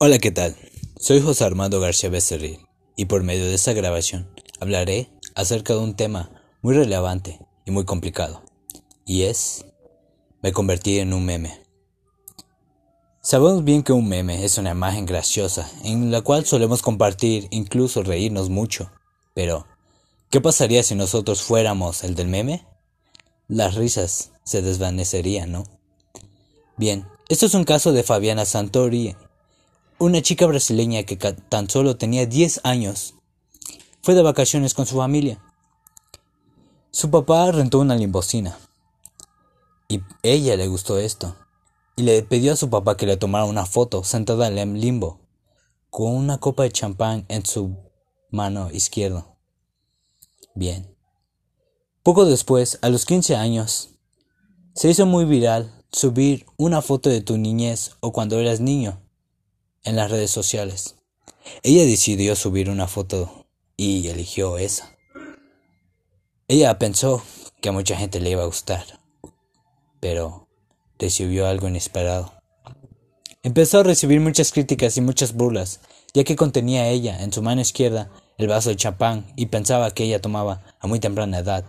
Hola, ¿qué tal? Soy José Armando García Becerril y por medio de esta grabación hablaré acerca de un tema muy relevante y muy complicado, y es me convertí en un meme. Sabemos bien que un meme es una imagen graciosa en la cual solemos compartir, incluso reírnos mucho, pero ¿qué pasaría si nosotros fuéramos el del meme? Las risas se desvanecerían, ¿no? Bien, esto es un caso de Fabiana Santori, una chica brasileña que tan solo tenía 10 años. Fue de vacaciones con su familia. Su papá rentó una limbocina. Y ella le gustó esto. Y le pidió a su papá que le tomara una foto sentada en el limbo, con una copa de champán en su mano izquierda. Bien. Poco después, a los 15 años, se hizo muy viral subir una foto de tu niñez o cuando eras niño en las redes sociales. Ella decidió subir una foto y eligió esa. Ella pensó que a mucha gente le iba a gustar, pero recibió algo inesperado. Empezó a recibir muchas críticas y muchas burlas, ya que contenía ella en su mano izquierda el vaso de champán y pensaba que ella tomaba a muy temprana edad.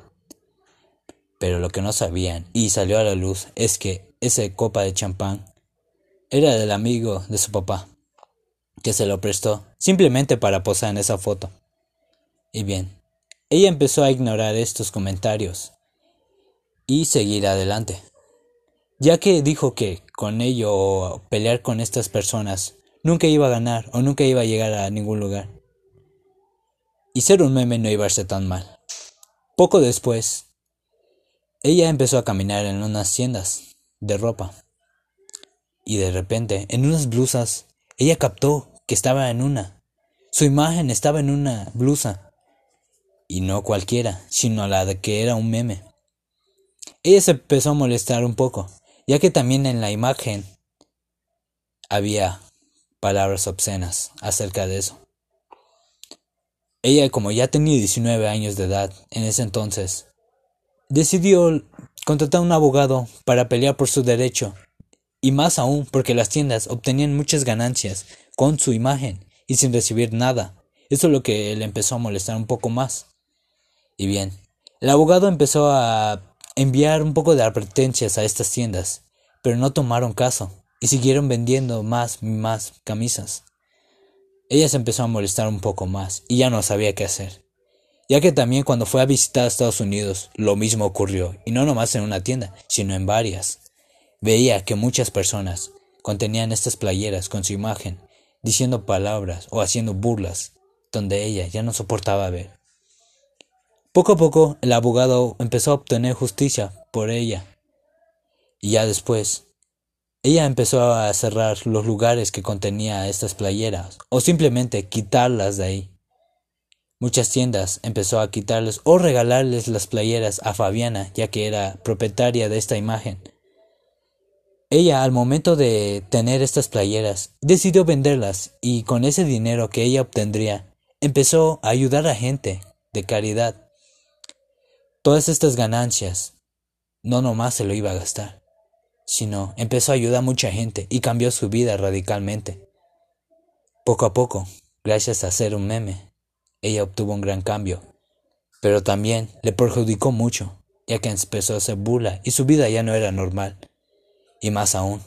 Pero lo que no sabían, y salió a la luz, es que esa copa de champán era del amigo de su papá que se lo prestó simplemente para posar en esa foto. Y bien, ella empezó a ignorar estos comentarios y seguir adelante, ya que dijo que con ello o pelear con estas personas nunca iba a ganar o nunca iba a llegar a ningún lugar. Y ser un meme no iba a ser tan mal. Poco después, ella empezó a caminar en unas tiendas de ropa. Y de repente, en unas blusas, ella captó que estaba en una. Su imagen estaba en una blusa. Y no cualquiera, sino la de que era un meme. Ella se empezó a molestar un poco, ya que también en la imagen había palabras obscenas acerca de eso. Ella, como ya tenía 19 años de edad en ese entonces, decidió contratar a un abogado para pelear por su derecho, y más aún porque las tiendas obtenían muchas ganancias con su imagen y sin recibir nada. Eso es lo que le empezó a molestar un poco más. Y bien, el abogado empezó a enviar un poco de advertencias a estas tiendas, pero no tomaron caso y siguieron vendiendo más y más camisas. Ella se empezó a molestar un poco más y ya no sabía qué hacer, ya que también cuando fue a visitar a Estados Unidos lo mismo ocurrió, y no nomás en una tienda, sino en varias. Veía que muchas personas contenían estas playeras con su imagen diciendo palabras o haciendo burlas, donde ella ya no soportaba ver. Poco a poco el abogado empezó a obtener justicia por ella. Y ya después, ella empezó a cerrar los lugares que contenía estas playeras o simplemente quitarlas de ahí. Muchas tiendas empezó a quitarles o regalarles las playeras a Fabiana, ya que era propietaria de esta imagen. Ella, al momento de tener estas playeras, decidió venderlas y con ese dinero que ella obtendría, empezó a ayudar a gente de caridad. Todas estas ganancias no nomás se lo iba a gastar, sino empezó a ayudar a mucha gente y cambió su vida radicalmente. Poco a poco, gracias a ser un meme, ella obtuvo un gran cambio, pero también le perjudicó mucho, ya que empezó a hacer burla y su vida ya no era normal y más aún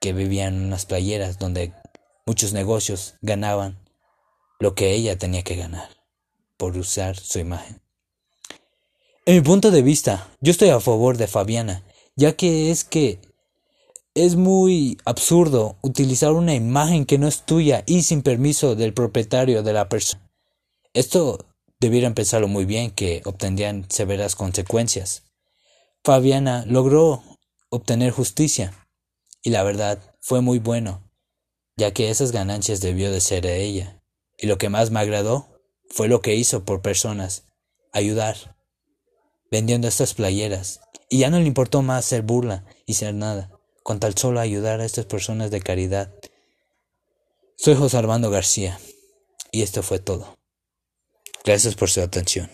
que vivía en unas playeras donde muchos negocios ganaban lo que ella tenía que ganar por usar su imagen. En mi punto de vista, yo estoy a favor de Fabiana, ya que es que es muy absurdo utilizar una imagen que no es tuya y sin permiso del propietario de la persona. Esto debieran pensarlo muy bien que obtendrían severas consecuencias. Fabiana logró obtener justicia. Y la verdad fue muy bueno, ya que esas ganancias debió de ser de ella. Y lo que más me agradó fue lo que hizo por personas, ayudar, vendiendo estas playeras. Y ya no le importó más ser burla y ser nada, con tal solo ayudar a estas personas de caridad. Soy José Armando García, y esto fue todo. Gracias por su atención.